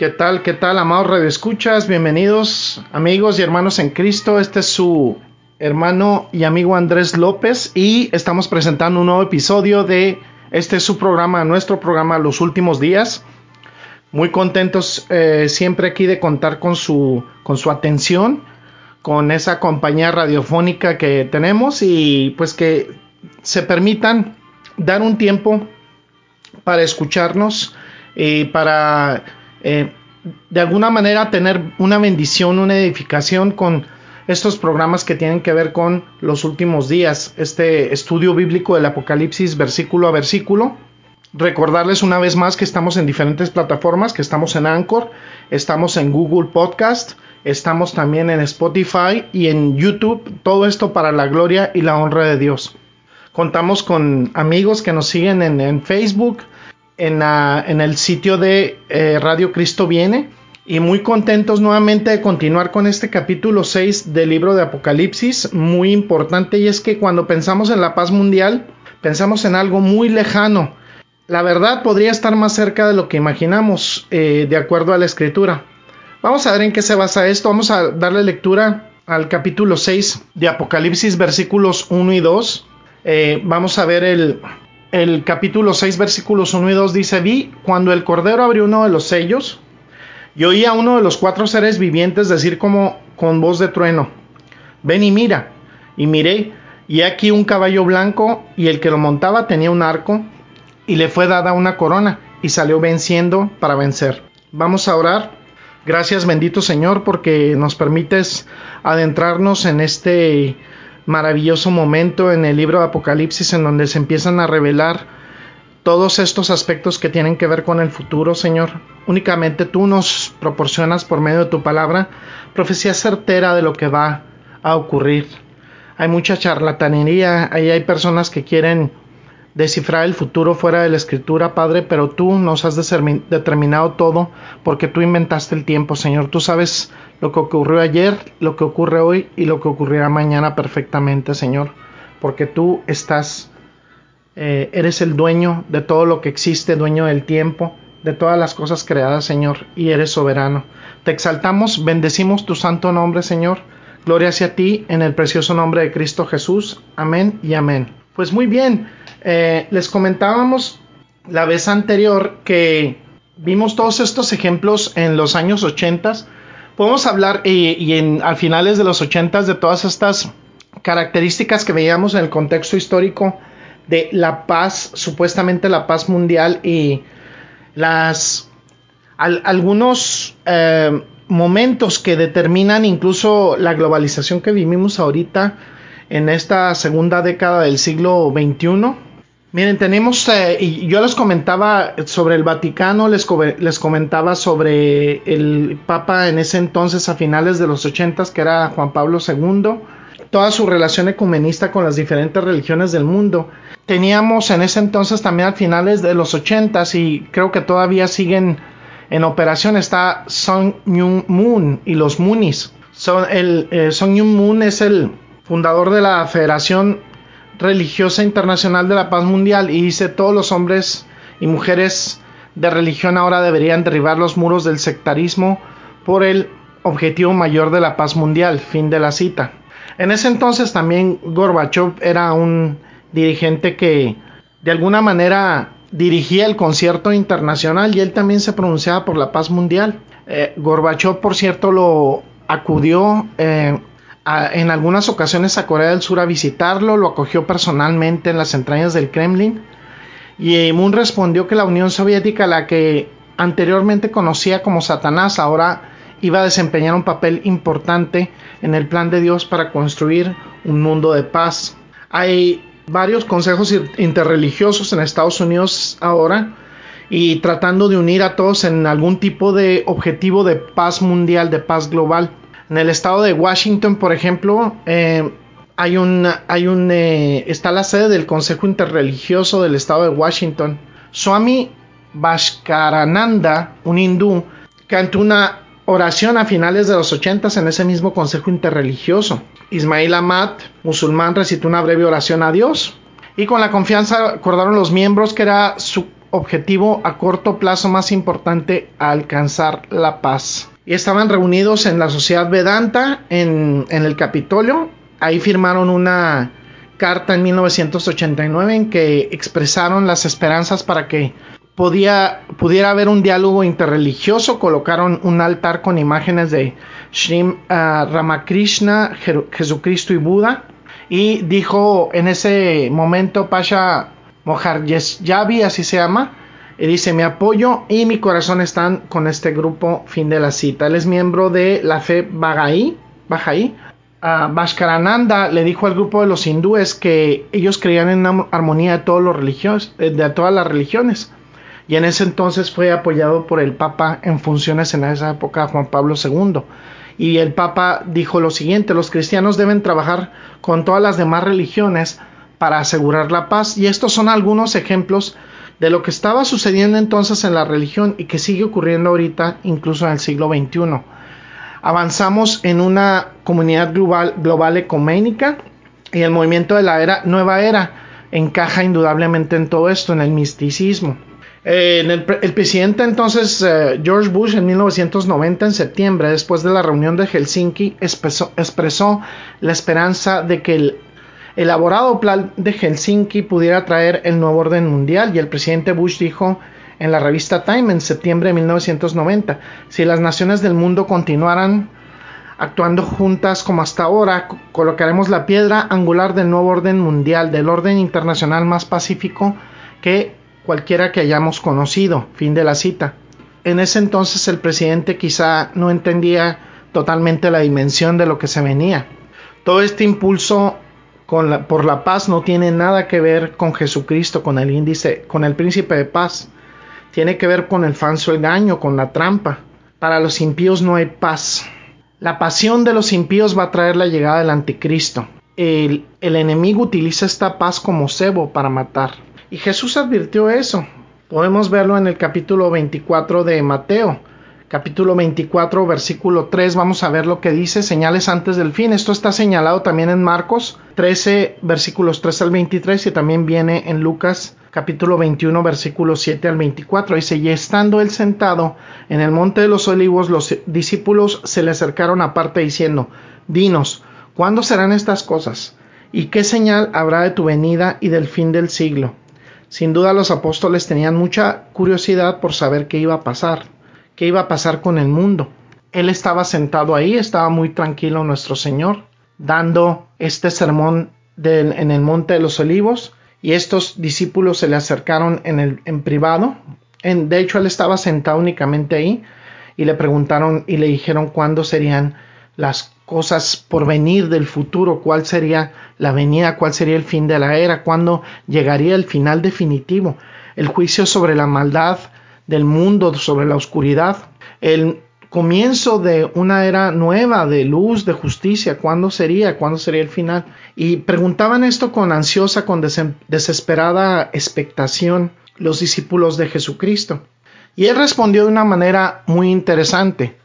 ¿Qué tal? ¿Qué tal, amados redescuchas? Bienvenidos, amigos y hermanos en Cristo. Este es su hermano y amigo Andrés López y estamos presentando un nuevo episodio de este es su programa, nuestro programa Los Últimos Días. Muy contentos eh, siempre aquí de contar con su, con su atención, con esa compañía radiofónica que tenemos y pues que se permitan dar un tiempo para escucharnos y para eh, de alguna manera tener una bendición, una edificación con estos programas que tienen que ver con los últimos días, este estudio bíblico del Apocalipsis versículo a versículo. Recordarles una vez más que estamos en diferentes plataformas, que estamos en Anchor, estamos en Google Podcast, estamos también en Spotify y en YouTube, todo esto para la gloria y la honra de Dios. Contamos con amigos que nos siguen en, en Facebook, en, el sitio de eh, Radio Cristo Viene. Y muy contentos nuevamente de continuar con este capítulo 6 del libro de Apocalipsis, muy importante, y es que cuando pensamos en la paz mundial, pensamos en algo muy lejano. La verdad podría estar más cerca de lo que imaginamos, eh, de acuerdo a la escritura. Vamos a ver en qué se basa esto. Vamos a darle lectura al capítulo 6 de Apocalipsis, versículos 1 y 2. Eh, vamos a ver el, el capítulo 6, versículos 1 y 2 dice, vi cuando el Cordero abrió uno de los sellos, y oí a uno de los cuatro seres vivientes decir como con voz de trueno, ven y mira, y miré, y aquí un caballo blanco, y el que lo montaba tenía un arco, y le fue dada una corona, y salió venciendo para vencer. Vamos a orar. Gracias bendito Señor porque nos permites adentrarnos en este maravilloso momento en el libro de Apocalipsis en donde se empiezan a revelar todos estos aspectos que tienen que ver con el futuro, Señor. Únicamente tú nos proporcionas por medio de tu palabra profecía certera de lo que va a ocurrir. Hay mucha charlatanería, ahí hay personas que quieren descifrar el futuro fuera de la escritura, Padre, pero tú nos has determinado todo porque tú inventaste el tiempo, Señor. Tú sabes lo que ocurrió ayer, lo que ocurre hoy y lo que ocurrirá mañana perfectamente, Señor, porque tú estás, eh, eres el dueño de todo lo que existe, dueño del tiempo, de todas las cosas creadas, Señor, y eres soberano. Te exaltamos, bendecimos tu santo nombre, Señor. Gloria hacia ti en el precioso nombre de Cristo Jesús. Amén y amén. Pues muy bien, eh, les comentábamos la vez anterior que vimos todos estos ejemplos en los años 80. Podemos hablar y, en, a finales de los 80 de todas estas características que veíamos en el contexto histórico de la paz, supuestamente la paz mundial y las algunos eh, momentos que determinan incluso la globalización que vivimos ahorita en esta segunda década del siglo XXI Miren, tenemos, eh, y yo les comentaba sobre el Vaticano, les, les, comentaba sobre el Papa en ese entonces, a finales de los ochentas, que era Juan Pablo II, toda su relación ecumenista con las diferentes religiones del mundo. Teníamos en ese entonces también a finales de los ochentas, y creo que todavía siguen en operación, está Song Myung Moon y los Moonies. Son el, eh, Myung Moon es el fundador de la Federación religiosa internacional de la paz mundial y dice todos los hombres y mujeres de religión ahora deberían derribar los muros del sectarismo por el objetivo mayor de la paz mundial. Fin de la cita. En ese entonces también Gorbachev era un dirigente que de alguna manera dirigía el concierto internacional y él también se pronunciaba por la paz mundial. Eh, Gorbachev, por cierto, lo acudió eh, en algunas ocasiones a Corea del Sur a visitarlo, lo acogió personalmente en las entrañas del Kremlin y Moon respondió que la Unión Soviética, la que anteriormente conocía como Satanás, ahora iba a desempeñar un papel importante en el plan de Dios para construir un mundo de paz. Hay varios consejos interreligiosos en Estados Unidos ahora y tratando de unir a todos en algún tipo de objetivo de paz mundial, de paz global. En el estado de Washington, por ejemplo, eh, hay un, eh, está la sede del Consejo Interreligioso del estado de Washington. Swami Bhaskarananda, un hindú, cantó una oración a finales de los 80 en ese mismo Consejo Interreligioso. Ismail Ahmad, musulmán, recitó una breve oración a Dios y con la confianza acordaron los miembros que era su objetivo a corto plazo más importante alcanzar la paz. Y estaban reunidos en la Sociedad Vedanta en, el Capitolio. Ahí firmaron una carta en 1989 en que expresaron las esperanzas para que podía, pudiera haber un diálogo interreligioso. Colocaron un altar con imágenes de uh, Ramakrishna, Jesucristo y Buda. Y dijo en ese momento Pasha Moharjesyavi, así se llama, y dice, mi apoyo y mi corazón están con este grupo, fin de la cita. Él es miembro de la fe Baha'i. Baha'i. Bhaskarananda le dijo al grupo de los hindúes que ellos creían en una armonía de, eh, de todas las religiones. Y en ese entonces fue apoyado por el Papa en funciones en esa época, Juan Pablo II. Y el Papa dijo lo siguiente, los cristianos deben trabajar con todas las demás religiones para asegurar la paz. Y estos son algunos ejemplos de lo que estaba sucediendo entonces en la religión y que sigue ocurriendo ahorita, incluso en el siglo XXI. Avanzamos en una comunidad global, global ecuménica y el movimiento de la era, nueva era encaja indudablemente en todo esto, en el misticismo. Eh, el, presidente entonces eh, George Bush en 1990 en septiembre, después de la reunión de Helsinki, expresó la esperanza de que el elaborado plan de Helsinki pudiera traer el nuevo orden mundial y el presidente Bush dijo en la revista Time en septiembre de 1990, si las naciones del mundo continuaran actuando juntas como hasta ahora, colocaremos la piedra angular del nuevo orden mundial, del orden internacional más pacífico que cualquiera que hayamos conocido. Fin de la cita. En ese entonces el presidente quizá no entendía totalmente la dimensión de lo que se venía. Todo este impulso por la paz no tiene nada que ver con Jesucristo, con el índice, con el príncipe de paz. Tiene que ver con el falso engaño, con la trampa. Para los impíos no hay paz. La pasión de los impíos va a traer la llegada del anticristo. El, el enemigo utiliza esta paz como cebo para matar. Y Jesús advirtió eso. Podemos verlo en el capítulo 24 de Mateo capítulo 24, versículo 3, vamos a ver lo que dice, señales antes del fin. Esto está señalado también en Marcos 13, versículos 3 al 23 y también viene en Lucas capítulo 21, versículos 7 al 24. Dice, y estando él sentado en el monte de los olivos, los discípulos se le acercaron aparte diciendo, dinos, ¿cuándo serán estas cosas? ¿Y qué señal habrá de tu venida y del fin del siglo? Sin duda los apóstoles tenían mucha curiosidad por saber qué iba a pasar qué iba a pasar con el mundo. Él estaba sentado ahí, estaba muy tranquilo nuestro Señor, dando este sermón en el Monte de los Olivos, y estos discípulos se le acercaron en, el, en privado. En, de hecho, él estaba sentado únicamente ahí y le preguntaron y le dijeron cuándo serían las cosas por venir del futuro, cuál sería la venida, cuál sería el fin de la era, cuándo llegaría el final definitivo, el juicio sobre la maldad, del mundo, sobre la oscuridad, el comienzo de una era nueva de luz, de justicia, ¿cuándo sería? ¿Cuándo sería el final? Y preguntaban esto con ansiosa, con desesperada expectación los discípulos de Jesucristo. Y él respondió de una manera muy interesante.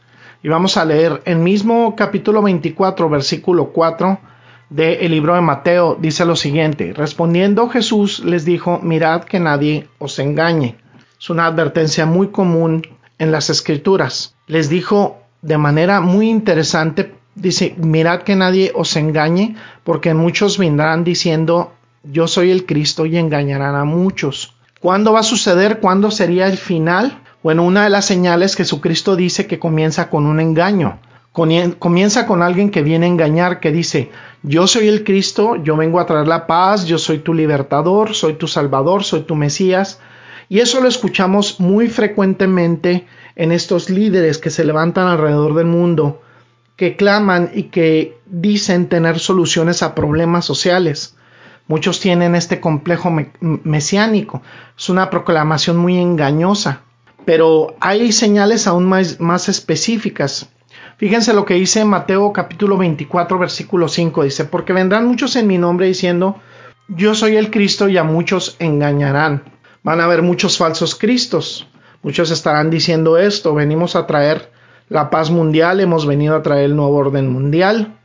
Y vamos a leer el mismo capítulo 24, versículo 4 del libro de Mateo, dice lo siguiente, respondiendo Jesús les dijo, mirad que nadie os engañe es una advertencia muy común en las escrituras. Les dijo de manera muy interesante, dice, mirad que nadie os engañe, porque muchos vendrán diciendo, yo soy el Cristo y engañarán a muchos. ¿Cuándo va a suceder? ¿Cuándo sería el final? Bueno, una de las señales Jesucristo dice que comienza con un engaño. Comienza con alguien que viene a engañar, que dice, yo soy el Cristo, yo vengo a traer la paz, yo soy tu libertador, soy tu salvador, soy tu Mesías, y eso lo escuchamos muy frecuentemente en estos líderes que se levantan alrededor del mundo, que claman y que dicen tener soluciones a problemas sociales. Muchos tienen este complejo mesiánico. Es una proclamación muy engañosa. Pero hay señales aún más, más específicas. Fíjense lo que dice Mateo capítulo 24 versículo 5. Dice, porque vendrán muchos en mi nombre diciendo, yo soy el Cristo y a muchos engañarán. Van a haber muchos falsos Cristos. Muchos estarán diciendo esto, venimos a traer la paz mundial, hemos venido a traer el nuevo orden mundial.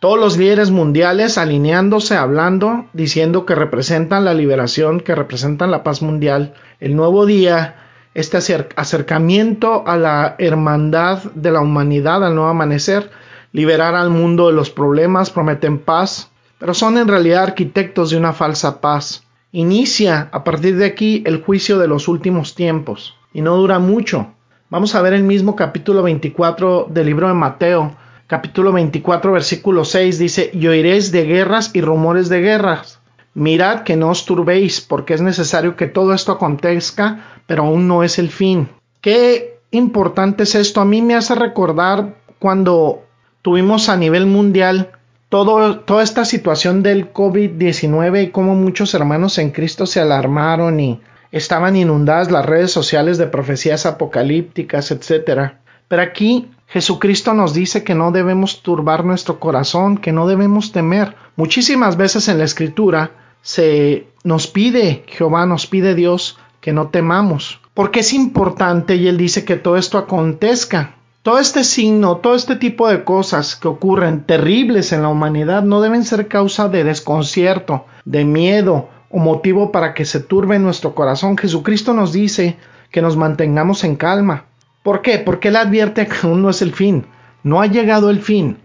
Todos los líderes mundiales alineándose, hablando, diciendo que representan la liberación, que representan la paz mundial, el nuevo día, este acercamiento a la hermandad de la humanidad, al nuevo amanecer, liberar al mundo de los problemas, prometen paz, pero son en realidad arquitectos de una falsa paz. Inicia a partir de aquí el juicio de los últimos tiempos, y no dura mucho. Vamos a ver el mismo capítulo 24 del libro de Mateo, capítulo 24, versículo 6 dice, y oiréis de guerras y rumores de guerras. Mirad que no os turbéis, porque es necesario que todo esto acontezca, pero aún no es el fin. Qué importante es esto. A mí me hace recordar cuando tuvimos a nivel mundial todo, toda esta situación del COVID-19 y cómo muchos hermanos en Cristo se alarmaron y estaban inundadas las redes sociales de profecías apocalípticas, etc. Pero aquí Jesucristo nos dice que no debemos turbar nuestro corazón, que no debemos temer. Muchísimas veces en la escritura se nos pide, Jehová nos pide Dios, que no temamos. Porque es importante y él dice que todo esto acontezca. Todo este signo, todo este tipo de cosas que ocurren terribles en la humanidad no deben ser causa de desconcierto, de miedo o motivo para que se turbe nuestro corazón. Jesucristo nos dice que nos mantengamos en calma, ¿Por qué? Porque él advierte que aún no es el fin, no ha llegado el fin.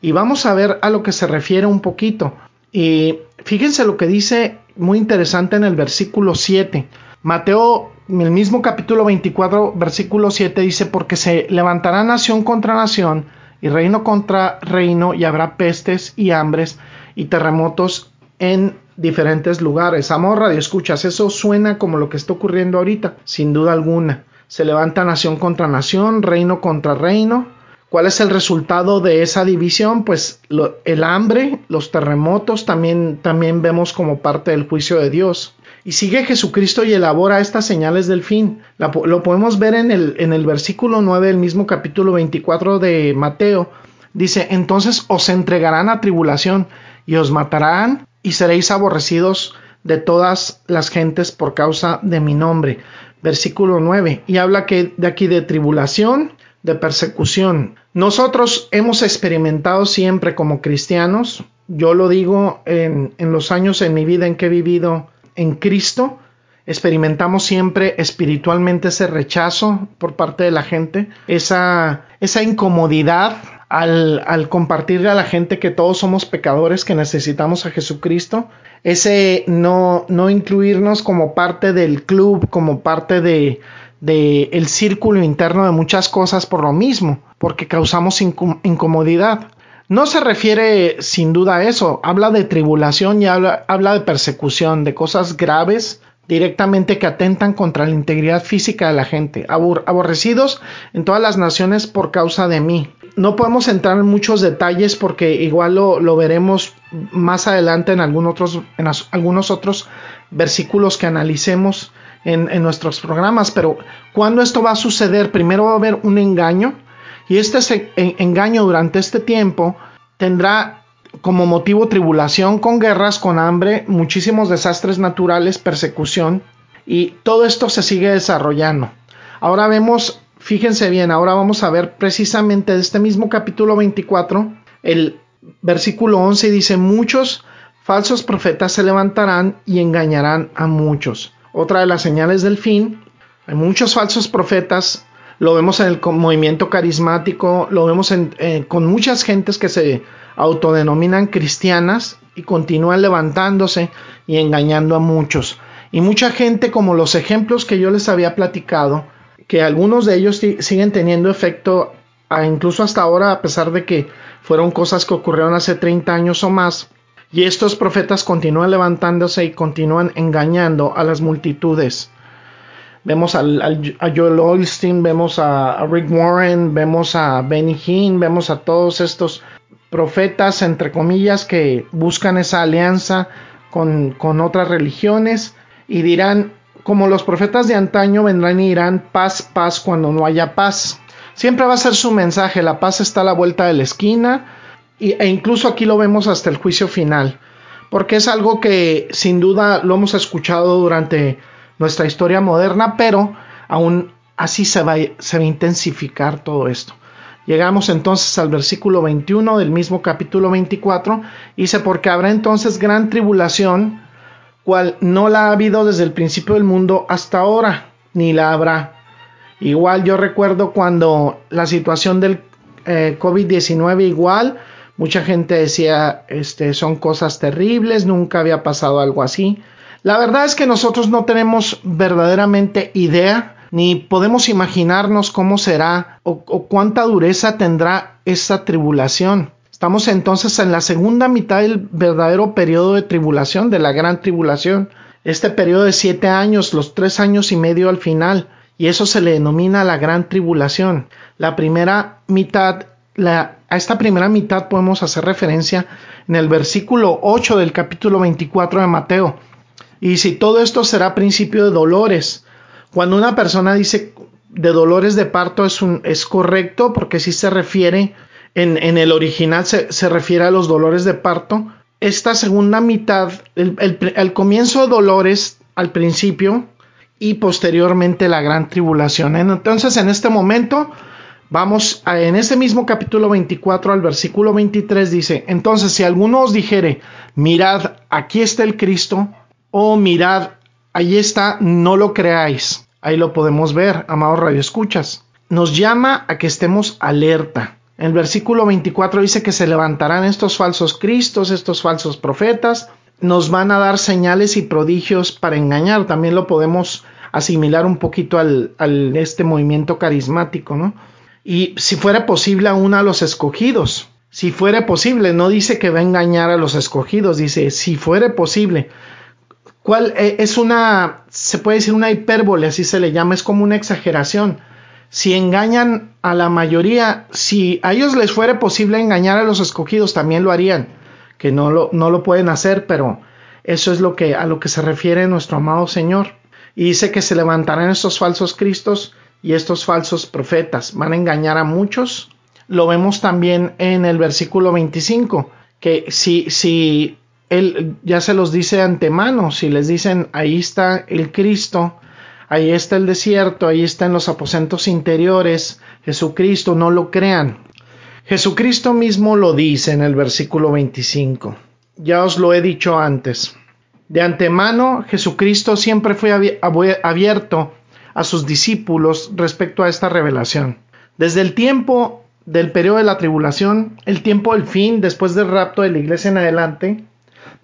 Y vamos a ver a lo que se refiere un poquito. Y fíjense lo que dice muy interesante en el versículo 7. Mateo, el mismo capítulo 24, versículo 7 dice, porque se levantará nación contra nación y reino contra reino y habrá pestes y hambres y terremotos en diferentes lugares. Amor, radio escuchas, eso suena como lo que está ocurriendo ahorita, sin duda alguna se levanta nación contra nación, reino contra reino. ¿Cuál es el resultado de esa división? Pues el hambre, los terremotos, también, también vemos como parte del juicio de Dios. Y sigue Jesucristo y elabora estas señales del fin. lo podemos ver en el, en el versículo 9 del mismo capítulo 24 de Mateo. Dice, entonces os entregarán a tribulación y os matarán y seréis aborrecidos de todas las gentes por causa de mi nombre versículo 9, y habla que de aquí de tribulación, de persecución. Nosotros hemos experimentado siempre como cristianos, yo lo digo en, en los años en mi vida en que he vivido en Cristo, experimentamos siempre espiritualmente ese rechazo por parte de la gente, esa, esa incomodidad al, al compartirle a la gente que todos somos pecadores, que necesitamos a Jesucristo, ese no, no incluirnos como parte del club, como parte de, de el círculo interno de muchas cosas por lo mismo, porque causamos incomodidad. No se refiere sin duda a eso, habla de tribulación y habla, de persecución, de cosas graves directamente que atentan contra la integridad física de la gente, aborrecidos en todas las naciones por causa de mí. No podemos entrar en muchos detalles porque igual lo, veremos más adelante en algunos otros versículos que analicemos en, en nuestros programas, pero cuando esto va a suceder, primero va a haber un engaño y este engaño durante este tiempo tendrá como motivo tribulación con guerras, con hambre, muchísimos desastres naturales, persecución, y todo esto se sigue desarrollando. Ahora vemos, fíjense bien, ahora vamos a ver precisamente de este mismo capítulo 24, el versículo 11 dice, muchos falsos profetas se levantarán y engañarán a muchos. Otra de las señales del fin, hay muchos falsos profetas, lo vemos en el movimiento carismático, lo vemos en, con muchas gentes que se autodenominan cristianas y continúan levantándose y engañando a muchos. Y mucha gente, como los ejemplos que yo les había platicado, que algunos de ellos siguen teniendo efecto incluso hasta ahora, a pesar de que fueron cosas que ocurrieron hace 30 años o más, y estos profetas continúan levantándose y continúan engañando a las multitudes. Vemos a Joel Olstein, vemos a, a, Rick Warren, vemos a Benny Hinn, vemos a todos estos profetas, entre comillas, que buscan esa alianza con, con otras religiones y dirán, como los profetas de antaño vendrán y dirán paz, paz cuando no haya paz. Siempre va a ser su mensaje, la paz está a la vuelta de la esquina e incluso aquí lo vemos hasta el juicio final, porque es algo que sin duda lo hemos escuchado durante nuestra historia moderna, pero aún así se va, a intensificar todo esto. Llegamos entonces al versículo 21 del mismo capítulo 24, dice, porque habrá entonces gran tribulación, cual no la ha habido desde el principio del mundo hasta ahora, ni la habrá. Igual yo recuerdo cuando la situación del eh, COVID-19 igual, mucha gente decía, este, son cosas terribles, nunca había pasado algo así. La verdad es que nosotros no tenemos verdaderamente idea ni podemos imaginarnos cómo será o, cuánta dureza tendrá esa tribulación. Estamos entonces en la segunda mitad del verdadero periodo de tribulación, de la gran tribulación. Este periodo de siete años, los tres años y medio al final, y eso se le denomina la gran tribulación. La primera mitad, la, a esta primera mitad podemos hacer referencia en el versículo 8 del capítulo 24 de Mateo. Y si todo esto será principio de dolores, cuando una persona dice de dolores de parto es, un, es correcto porque si se refiere, en, el original se, refiere a los dolores de parto. Esta segunda mitad, el, comienzo de dolores al principio y posteriormente la gran tribulación. Entonces en este momento vamos a, en ese mismo capítulo 24 al versículo 23 dice, entonces si alguno os dijere, mirad, aquí está el Cristo, o mirad, Ahí está, no lo creáis. Ahí lo podemos ver, amados radioescuchas. Nos llama a que estemos alerta. El versículo 24 dice que se levantarán estos falsos cristos, estos falsos profetas, nos van a dar señales y prodigios para engañar. También lo podemos asimilar un poquito al, al este movimiento carismático, ¿no? Y si fuera posible aún a los escogidos. Si fuera posible, no dice que va a engañar a los escogidos, dice si fuera posible. ¿Cuál eh, es una, se puede decir una hipérbole, así se le llama, es como una exageración. Si engañan a la mayoría, si a ellos les fuera posible engañar a los escogidos, también lo harían, que no lo, no lo pueden hacer, pero eso es lo que, a lo que se refiere nuestro amado Señor. Y dice que se levantarán estos falsos cristos y estos falsos profetas. Van a engañar a muchos. Lo vemos también en el versículo 25, que si, si él ya se los dice de antemano, si les dicen ahí está el Cristo, ahí está el desierto, ahí están los aposentos interiores, Jesucristo, no lo crean. Jesucristo mismo lo dice en el versículo 25. Ya os lo he dicho antes. De antemano, Jesucristo siempre fue abierto a sus discípulos respecto a esta revelación. Desde el tiempo del periodo de la tribulación, el tiempo del fin, después del rapto de la iglesia en adelante,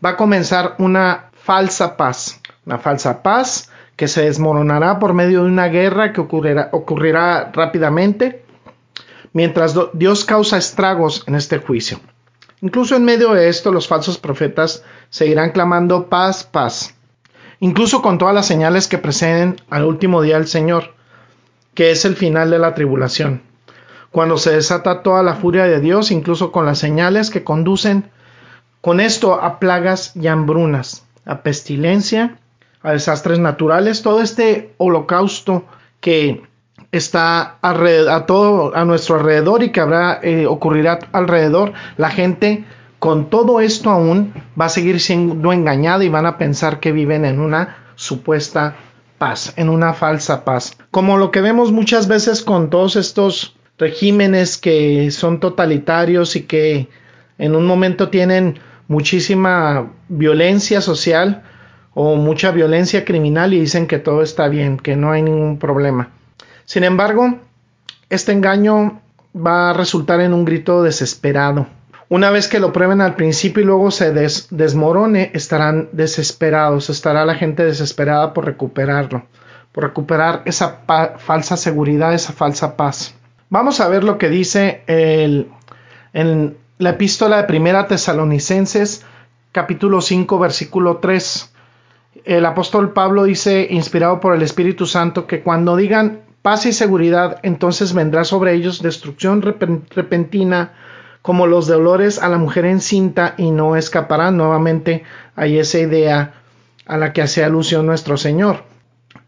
va a comenzar una falsa paz, una falsa paz que se desmoronará por medio de una guerra que ocurrirá, rápidamente, mientras Dios causa estragos en este juicio. Incluso en medio de esto, los falsos profetas seguirán clamando paz, paz, incluso con todas las señales que preceden al último día del Señor, que es el final de la tribulación, cuando se desata toda la furia de Dios, incluso con las señales que conducen con esto a plagas y hambrunas, a pestilencia, a desastres naturales, todo este holocausto que está a, todo a nuestro alrededor y que habrá eh, ocurrirá alrededor, la gente con todo esto aún va a seguir siendo engañada y van a pensar que viven en una supuesta paz, en una falsa paz. Como lo que vemos muchas veces con todos estos regímenes que son totalitarios y que en un momento tienen muchísima violencia social o mucha violencia criminal y dicen que todo está bien, que no hay ningún problema. Sin embargo, este engaño va a resultar en un grito desesperado. Una vez que lo prueben al principio y luego se desmorone, estarán desesperados, estará la gente desesperada por recuperarlo, por recuperar esa falsa seguridad, esa falsa paz. Vamos a ver lo que dice el, la epístola de Primera Tesalonicenses, capítulo 5, versículo 3. El apóstol Pablo dice, inspirado por el Espíritu Santo, que cuando digan paz y seguridad, entonces vendrá sobre ellos destrucción repentina como los dolores a la mujer encinta y no escaparán. Nuevamente hay esa idea a la que hace alusión nuestro Señor.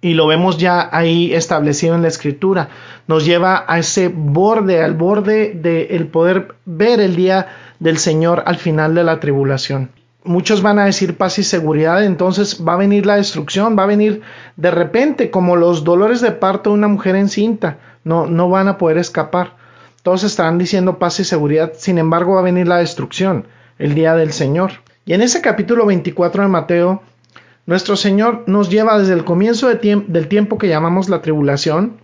Y lo vemos ya ahí establecido en la escritura. Nos lleva a ese borde, al borde del el poder ver el día del Señor al final de la tribulación. Muchos van a decir paz y seguridad, entonces va a venir la destrucción, va a venir de repente como los dolores de parto de una mujer encinta, no, no van a poder escapar. Todos estarán diciendo paz y seguridad, sin embargo va a venir la destrucción, el día del Señor. Y en ese capítulo 24 de Mateo, nuestro Señor nos lleva desde el comienzo del tiempo que llamamos la tribulación,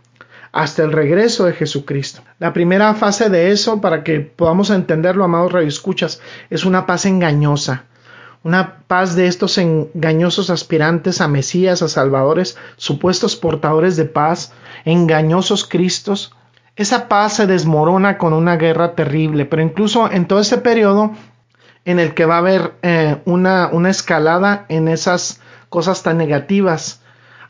hasta el regreso de Jesucristo. La primera fase de eso, para que podamos entenderlo, amados radioescuchas, es una paz engañosa. Una paz de estos engañosos aspirantes a Mesías, a Salvadores, supuestos portadores de paz, engañosos Cristos. Esa paz se desmorona con una guerra terrible, pero incluso en todo ese periodo en el que va a haber eh, una, una escalada en esas cosas tan negativas,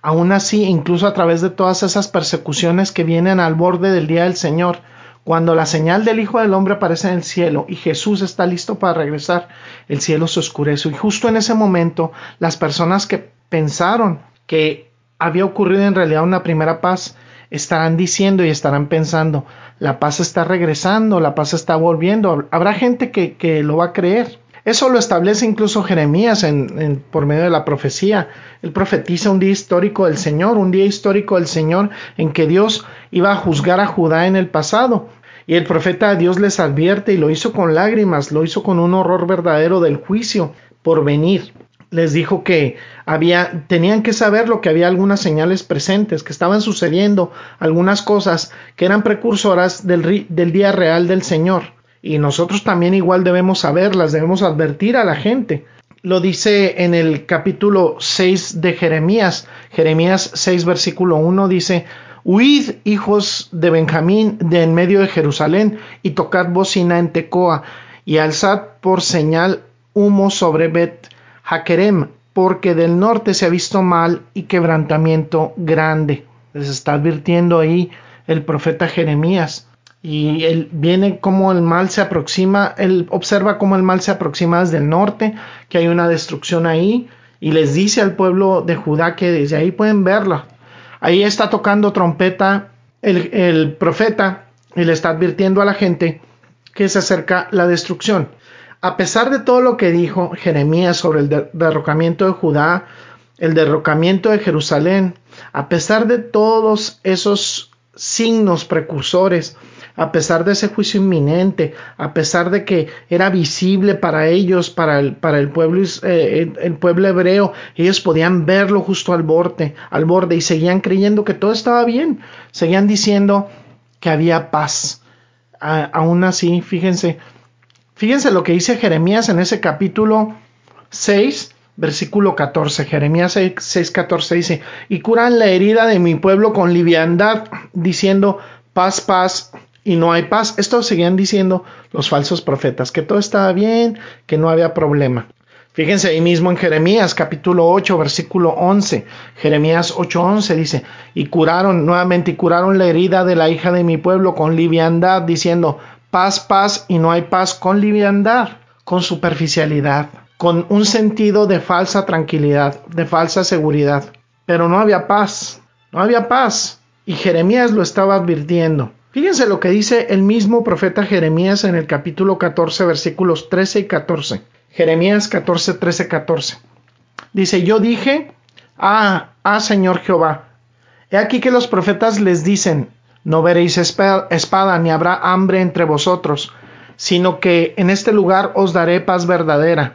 Aún así, incluso a través de todas esas persecuciones que vienen al borde del día del Señor, cuando la señal del Hijo del Hombre aparece en el cielo y Jesús está listo para regresar, el cielo se oscurece. Y justo en ese momento, las personas que pensaron que había ocurrido en realidad una primera paz, estarán diciendo y estarán pensando, la paz está regresando, la paz está volviendo. Habrá gente que, que lo va a creer. Eso lo establece incluso Jeremías en, por medio de la profecía. Él profetiza un día histórico del Señor, un día histórico del Señor en que Dios iba a juzgar a Judá en el pasado. Y el profeta de Dios les advierte y lo hizo con lágrimas, lo hizo con un horror verdadero del juicio por venir. Les dijo que había, tenían que saber lo que había algunas señales presentes, que estaban sucediendo algunas cosas que eran precursoras del, del día real del Señor y nosotros también igual debemos saberlas, debemos advertir a la gente. Lo dice en el capítulo 6 de Jeremías, Jeremías 6 versículo 1 dice, Huid, hijos de Benjamín, de en medio de Jerusalén, y tocad bocina en Tecoa, y alzad por señal humo sobre Bet Hakerem, porque del norte se ha visto mal y quebrantamiento grande. Les está advirtiendo ahí el profeta Jeremías y él viene como el mal se aproxima, él observa cómo el mal se aproxima desde el norte, que hay una destrucción ahí, y les dice al pueblo de Judá que desde ahí pueden verla. Ahí está tocando trompeta el, el profeta y le está advirtiendo a la gente que se acerca la destrucción. A pesar de todo lo que dijo Jeremías sobre el derrocamiento de Judá, el derrocamiento de Jerusalén, a pesar de todos esos signos precursores, a pesar de ese juicio inminente, a pesar de que era visible para ellos, para el, pueblo, eh, el, pueblo hebreo, ellos podían verlo justo al borde, al borde y seguían creyendo que todo estaba bien, seguían diciendo que había paz. aún así, fíjense, fíjense lo que dice Jeremías en ese capítulo 6, versículo 14, Jeremías 6, 14 dice, y curan la herida de mi pueblo con liviandad, diciendo, paz, paz, y no hay paz. Esto seguían diciendo los falsos profetas, que todo estaba bien, que no había problema. Fíjense ahí mismo en Jeremías capítulo 8 versículo 11. Jeremías 8:11 dice, y curaron nuevamente y curaron la herida de la hija de mi pueblo con liviandad, diciendo, paz, paz, y no hay paz con liviandad, con superficialidad, con un sentido de falsa tranquilidad, de falsa seguridad. Pero no había paz, no había paz. Y Jeremías lo estaba advirtiendo. Fíjense lo que dice el mismo profeta Jeremías en el capítulo 14, versículos 13 y 14. Jeremías 14, 13, 14. Dice, yo dije, ah, ah, Señor Jehová, he aquí que los profetas les dicen, no veréis espada, ni habrá hambre entre vosotros, sino que en este lugar os daré paz verdadera.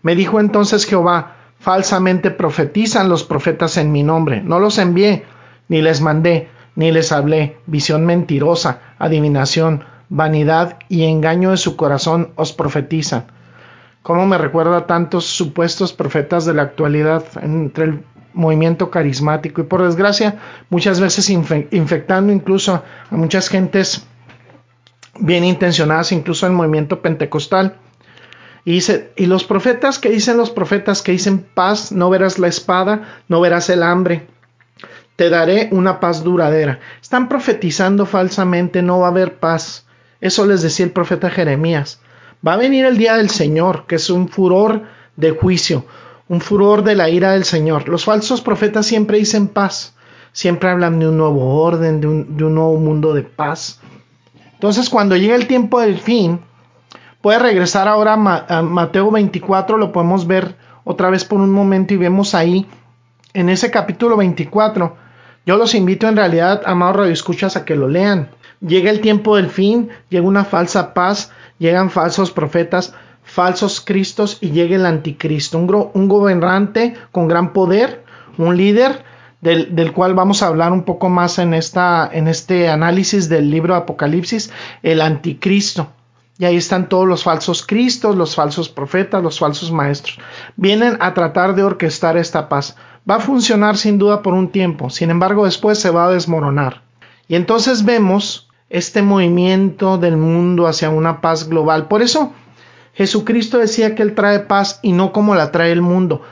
Me dijo entonces Jehová, falsamente profetizan los profetas en mi nombre, no los envié, ni les mandé, ni les hablé, visión mentirosa, adivinación, vanidad y engaño de su corazón os profetizan. ¿Cómo me recuerda a tantos supuestos profetas de la actualidad entre el movimiento carismático y por desgracia muchas veces infectando incluso a muchas gentes bien intencionadas, incluso el movimiento pentecostal? Y, dice, y los profetas, que dicen los profetas? Que dicen paz, no verás la espada, no verás el hambre, te daré una paz duradera. Están profetizando falsamente, no va a haber paz. Eso les decía el profeta Jeremías. Va a venir el día del Señor, que es un furor de juicio, un furor de la ira del Señor. Los falsos profetas siempre dicen paz, siempre hablan de un nuevo orden, de un, nuevo mundo de paz. Entonces, cuando llega el tiempo del fin, puede regresar ahora a Mateo 24, lo podemos ver otra vez por un momento y vemos ahí, en ese capítulo 24, yo los invito en realidad, amados radioescuchas, a que lo lean. Llega el tiempo del fin, llega una falsa paz, llegan falsos profetas, falsos cristos y llega el anticristo, un, gobernante con gran poder, un líder del, del, cual vamos a hablar un poco más en, esta, en este análisis del libro de Apocalipsis, el anticristo. Y ahí están todos los falsos cristos, los falsos profetas, los falsos maestros. Vienen a tratar de orquestar esta paz. Va a funcionar sin duda por un tiempo, sin embargo después se va a desmoronar. Y entonces vemos este movimiento del mundo hacia una paz global. Por eso Jesucristo decía que Él trae paz y no como la trae el mundo.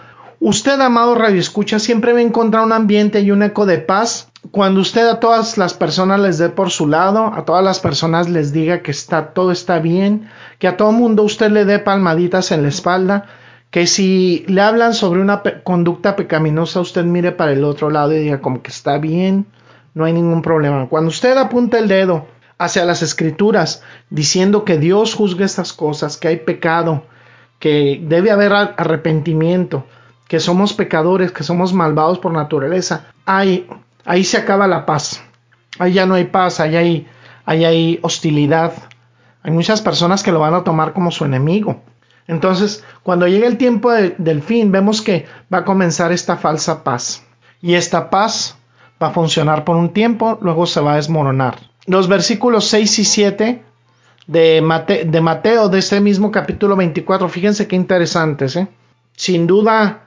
Usted, amado Radio Escucha, siempre va a encontrar un ambiente y un eco de paz cuando usted a todas las personas les dé por su lado, a todas las personas les diga que está todo está bien, que a todo mundo usted le dé palmaditas en la espalda, que si le hablan sobre una conducta pecaminosa, usted mire para el otro lado y diga como que está bien, no hay ningún problema. Cuando usted apunta el dedo hacia las escrituras diciendo que Dios juzga estas cosas, que hay pecado, que debe haber arrepentimiento, que somos pecadores, que somos malvados por naturaleza, ahí, ahí se acaba la paz. Ahí ya no hay paz, ahí hay, ahí hay hostilidad. Hay muchas personas que lo van a tomar como su enemigo. Entonces, cuando llegue el tiempo del fin, vemos que va a comenzar esta falsa paz. Y esta paz va a funcionar por un tiempo, luego se va a desmoronar. Los versículos 6 y 7 de, Mateo, de este mismo capítulo 24, fíjense qué interesantes, ¿eh? Sin duda,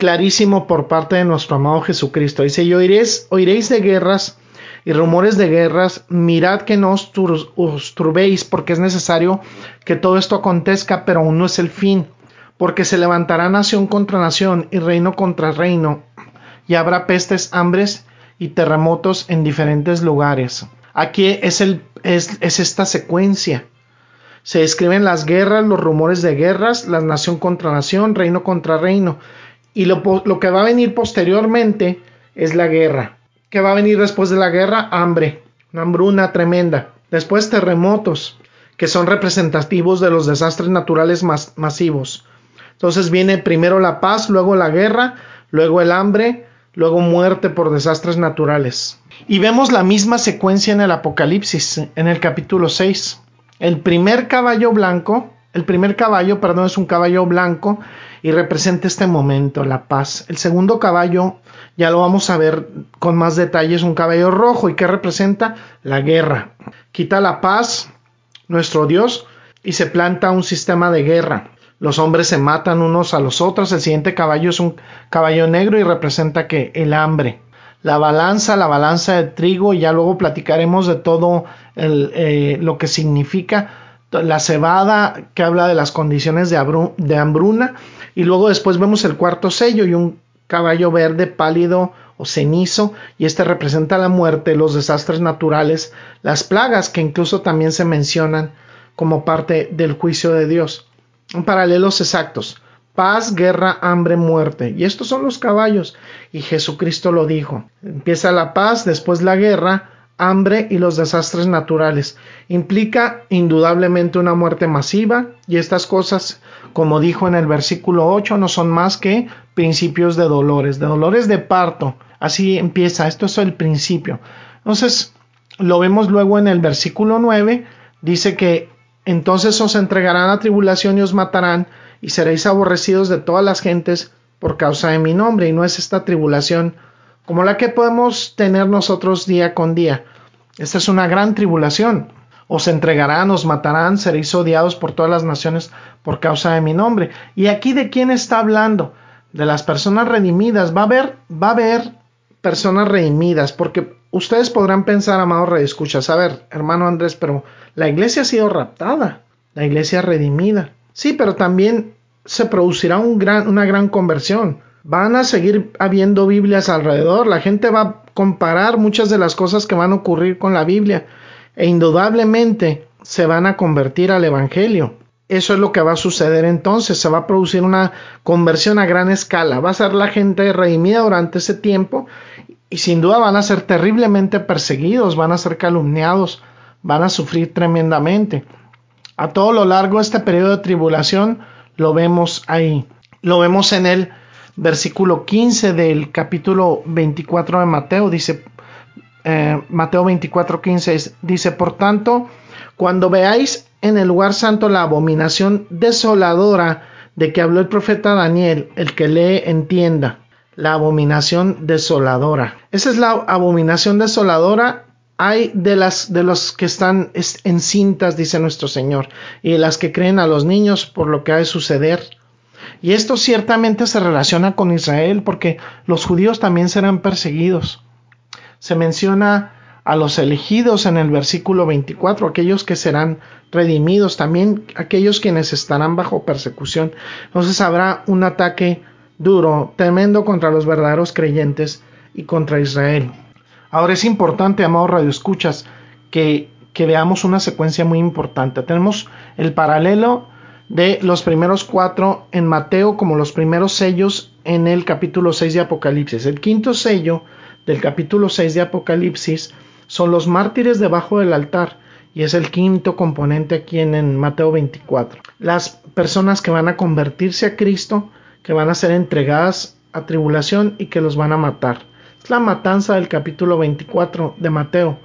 clarísimo por parte de nuestro amado Jesucristo. Dice, y oiréis, oiréis de guerras y rumores de guerras, mirad que no os, turbéis, porque es necesario que todo esto acontezca, pero aún no es el fin, porque se levantará nación contra nación y reino contra reino, y habrá pestes, hambres y terremotos en diferentes lugares. Aquí es, el, es, esta secuencia. Se describen las guerras, los rumores de guerras, la nación contra nación, reino contra reino. Y lo, que va a venir posteriormente es la guerra. ¿Qué va a venir después de la guerra? Hambre, una hambruna tremenda. Después terremotos, que son representativos de los desastres naturales masivos. Entonces viene primero la paz, luego la guerra, luego el hambre, luego muerte por desastres naturales. Y vemos la misma secuencia en el Apocalipsis, en el capítulo 6. El primer caballo blanco, el primer caballo, perdón, es un caballo blanco y representa este momento, la paz. El segundo caballo, ya lo vamos a ver con más detalles, un caballo rojo y que representa la guerra. Quita la paz, nuestro Dios, y se planta un sistema de guerra los hombres se matan unos a los otros. El siguiente caballo es un caballo negro y representa que el hambre. La balanza, la balanza de trigo, y ya luego platicaremos de todo eh, lo que significa la cebada que habla de las condiciones de, hambruna. Y luego después vemos el cuarto sello y un caballo verde pálido o cenizo, y este representa la muerte, los desastres naturales, las plagas que incluso también se mencionan como parte del juicio de Dios paralelos exactos. Paz, guerra, hambre, muerte. Y estos son los caballos. Y Jesucristo lo dijo. Empieza la paz, después la guerra, hambre y los desastres naturales. Implica indudablemente una muerte masiva y estas cosas, como dijo en el versículo 8, no son más que principios de dolores, de dolores de parto. Así empieza, esto es el principio. Entonces, lo vemos luego en el versículo 9, dice que entonces os entregarán a tribulación y os matarán, y seréis aborrecidos de todas las gentes por causa de mi nombre. Y no es esta tribulación como la que podemos tener nosotros día con día. Esta es una gran tribulación. Os entregarán, os matarán, seréis odiados por todas las naciones por causa de mi nombre. Y aquí de quién está hablando? De las personas redimidas. Va a haber, va a haber personas redimidas, porque ustedes podrán pensar, amados escuchas, a ver, hermano Andrés, pero la iglesia ha sido raptada, la iglesia redimida. Sí, pero también se producirá una gran conversión. Van a seguir habiendo Biblias alrededor, la gente va comparar muchas de las cosas que van a ocurrir con la Biblia e indudablemente se van a convertir al Evangelio. Eso es lo que va a suceder entonces. Se va a producir una conversión a gran escala. Va a ser la gente redimida durante ese tiempo y sin duda van a ser terriblemente perseguidos, van a ser calumniados, van a sufrir tremendamente. A todo lo largo de este periodo de tribulación lo vemos ahí. Lo vemos en el versículo 15 del capítulo 24 de Mateo. Dice, eh, Mateo 24, 15, dice, por tanto, cuando veáis en el lugar santo la abominación desoladora de que habló el profeta Daniel, el que lee entienda, la abominación desoladora. Esa es la abominación desoladora hay de las de los que están encintas, dice nuestro Señor, y de las que creen a los niños por lo que ha de suceder. Y esto ciertamente se relaciona con Israel, porque los judíos también serán perseguidos. Se menciona a los elegidos en el versículo 24, aquellos que serán redimidos, también aquellos quienes estarán bajo persecución. Entonces habrá un ataque duro, tremendo contra los verdaderos creyentes y contra Israel. Ahora es importante, amados radioescuchas, que, que veamos una secuencia muy importante. Tenemos el paralelo de los primeros cuatro en Mateo como los primeros sellos en el capítulo 6 de Apocalipsis. El quinto sello del capítulo 6 de Apocalipsis son los mártires debajo del altar y es el quinto componente aquí en, en, Mateo 24. Las personas que van a convertirse a Cristo, que van a ser entregadas a tribulación y que los van a matar. Es la matanza del capítulo 24 de Mateo,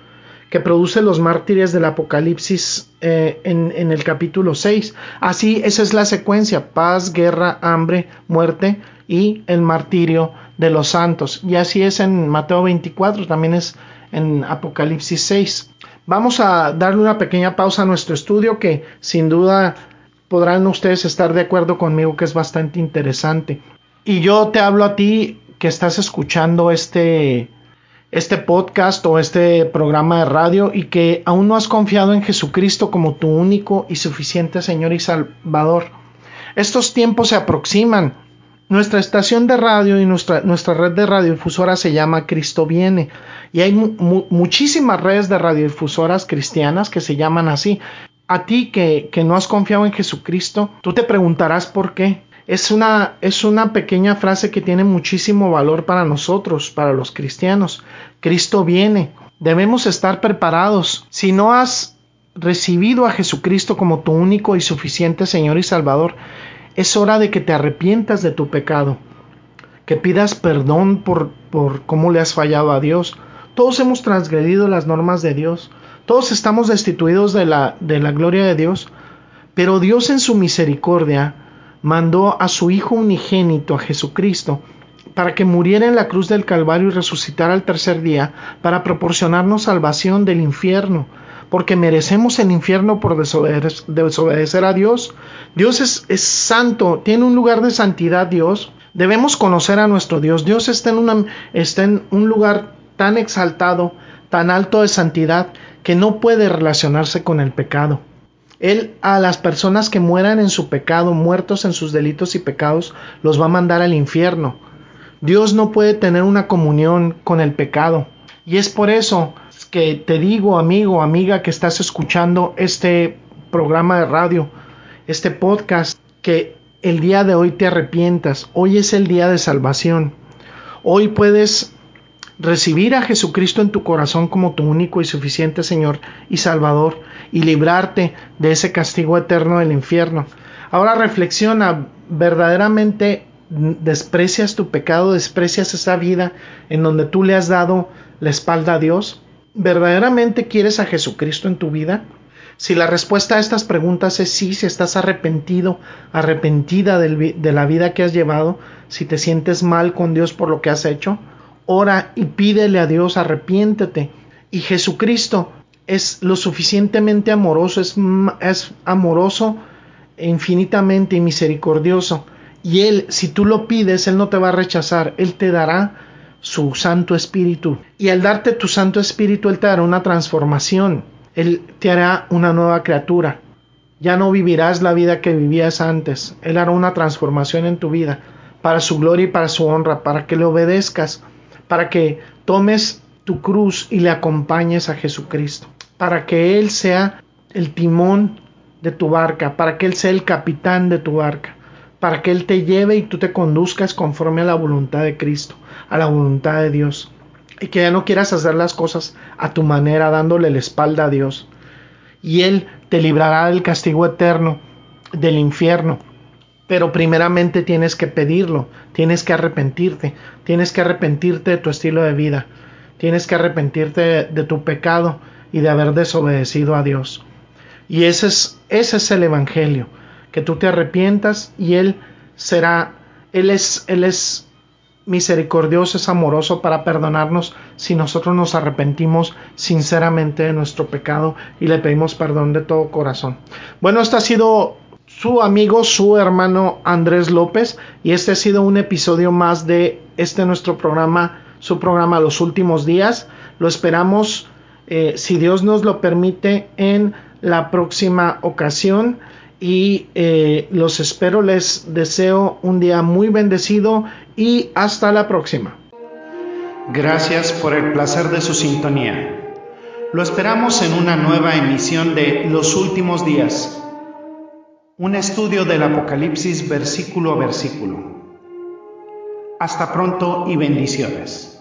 que produce los mártires del Apocalipsis eh, en, en, el capítulo 6. Así, esa es la secuencia, paz, guerra, hambre, muerte y el martirio de los santos. Y así es en Mateo 24, también es en Apocalipsis 6. Vamos a darle una pequeña pausa a nuestro estudio que sin duda podrán ustedes estar de acuerdo conmigo que es bastante interesante. Y yo te hablo a ti que estás escuchando este, este podcast o este programa de radio y que aún no has confiado en Jesucristo como tu único y suficiente Señor y Salvador. Estos tiempos se aproximan. Nuestra estación de radio y nuestra, nuestra red de radiodifusora se llama Cristo Viene. Y hay mu muchísimas redes de radiodifusoras cristianas que se llaman así. A ti que, que no has confiado en Jesucristo, tú te preguntarás por qué es una, es una pequeña frase que tiene muchísimo valor para nosotros, para los cristianos. Cristo viene. Debemos estar preparados. Si no has recibido a Jesucristo como tu único y suficiente Señor y Salvador, es hora de que te arrepientas de tu pecado, que pidas perdón por, por cómo le has fallado a Dios. Todos hemos transgredido las normas de Dios, todos estamos destituidos de la, de la gloria de Dios, pero Dios en su misericordia mandó a su Hijo unigénito, a Jesucristo, para que muriera en la cruz del Calvario y resucitara al tercer día, para proporcionarnos salvación del infierno, porque merecemos el infierno por desobedecer, a Dios. Dios es, es, santo, tiene un lugar de santidad Dios. Debemos conocer a nuestro Dios. Dios está en, una, está en un lugar tan exaltado, tan alto de santidad, que no puede relacionarse con el pecado. Él a las personas que mueran en su pecado, muertos en sus delitos y pecados, los va a mandar al infierno. Dios no puede tener una comunión con el pecado. Y es por eso que te digo, amigo, amiga, que estás escuchando este programa de radio, este podcast, que el día de hoy te arrepientas. Hoy es el día de salvación. Hoy puedes recibir a Jesucristo en tu corazón como tu único y suficiente Señor y Salvador y librarte de ese castigo eterno del infierno. Ahora reflexiona, verdaderamente desprecias tu pecado, desprecias esa vida en donde tú le has dado la espalda a Dios. ¿Verdaderamente quieres a Jesucristo en tu vida? Si la respuesta a estas preguntas es sí, si estás arrepentido, arrepentida de la vida que has llevado, si te sientes mal con Dios por lo que has hecho, ora y pídele a Dios, arrepiéntete. Y Jesucristo es lo suficientemente amoroso, es, es amoroso infinitamente y misericordioso. Y Él, si tú lo pides, Él no te va a rechazar, Él te dará su Santo Espíritu. Y al darte tu Santo Espíritu, Él te dará una transformación, Él te hará una nueva criatura. Ya no vivirás la vida que vivías antes, Él hará una transformación en tu vida, para su gloria y para su honra, para que le obedezcas para que tomes tu cruz y le acompañes a Jesucristo, para que Él sea el timón de tu barca, para que Él sea el capitán de tu barca, para que Él te lleve y tú te conduzcas conforme a la voluntad de Cristo, a la voluntad de Dios. Y que ya no quieras hacer las cosas a tu manera, dándole la espalda a Dios. Y Él te librará del castigo eterno, del infierno. Pero primeramente tienes que pedirlo, tienes que arrepentirte, tienes que arrepentirte de tu estilo de vida, tienes que arrepentirte de, tu pecado y de haber desobedecido a Dios. Y ese es, ese es el Evangelio, que tú te arrepientas y Él será, Él es, Él es misericordioso, es amoroso para perdonarnos si nosotros nos arrepentimos sinceramente de nuestro pecado y le pedimos perdón de todo corazón. Bueno, este ha sido su amigo, su hermano Andrés López y este ha sido un episodio más de este nuestro programa, su programa Los Últimos Días. Lo esperamos, eh, si Dios nos lo permite, en la próxima ocasión y eh, los espero, les deseo un día muy bendecido y hasta la próxima. Gracias por el placer de su sintonía. Lo esperamos en una nueva emisión de Los Últimos Días un estudio del Apocalipsis versículo a versículo. Hasta pronto y bendiciones.